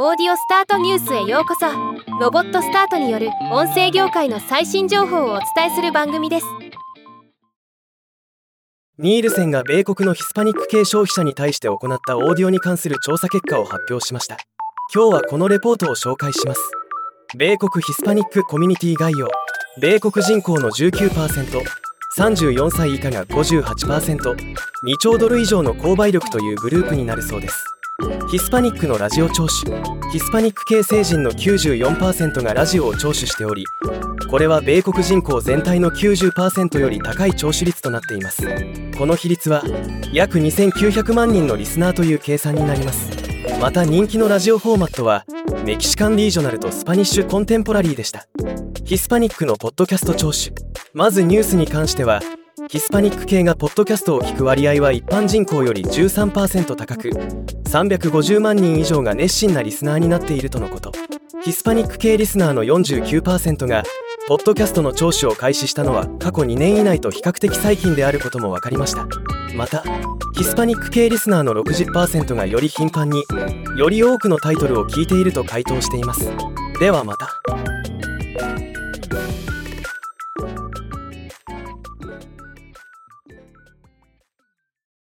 オーディオスタートニュースへようこそ。ロボットスタートによる音声業界の最新情報をお伝えする番組です。ニールセンが米国のヒスパニック系消費者に対して行ったオーディオに関する調査結果を発表しました。今日はこのレポートを紹介します。米国ヒスパニックコミュニティ概要。米国人口の 19%34 歳以下が 58%2 兆ドル以上の購買力というグループになるそうです。ヒスパニックのラジオ聴取。ヒスパニック系成人の94%がラジオを聴取しておりこれは米国人口全体の90%より高い聴取率となっています。この比率は約2900万人のリスナーという計算になります。また人気のラジオフォーマットはメキシカンリージョナルとスパニッシュコンテンポラリーでした。ヒスパニックのポッドキャスト聴取。まずニュースに関してはヒスパニック系がポッドキャストを聞く割合は一般人口より13%高く350万人以上が熱心なリスナーになっているとのこと。ヒスパニック系リスナーの49%がポッドキャストの聴取を開始したのは過去2年以内と比較的最近であることも分かりました。またヒスパニック系リスナーの60%がより頻繁により多くのタイトルを聞いていると回答しています。ではまた。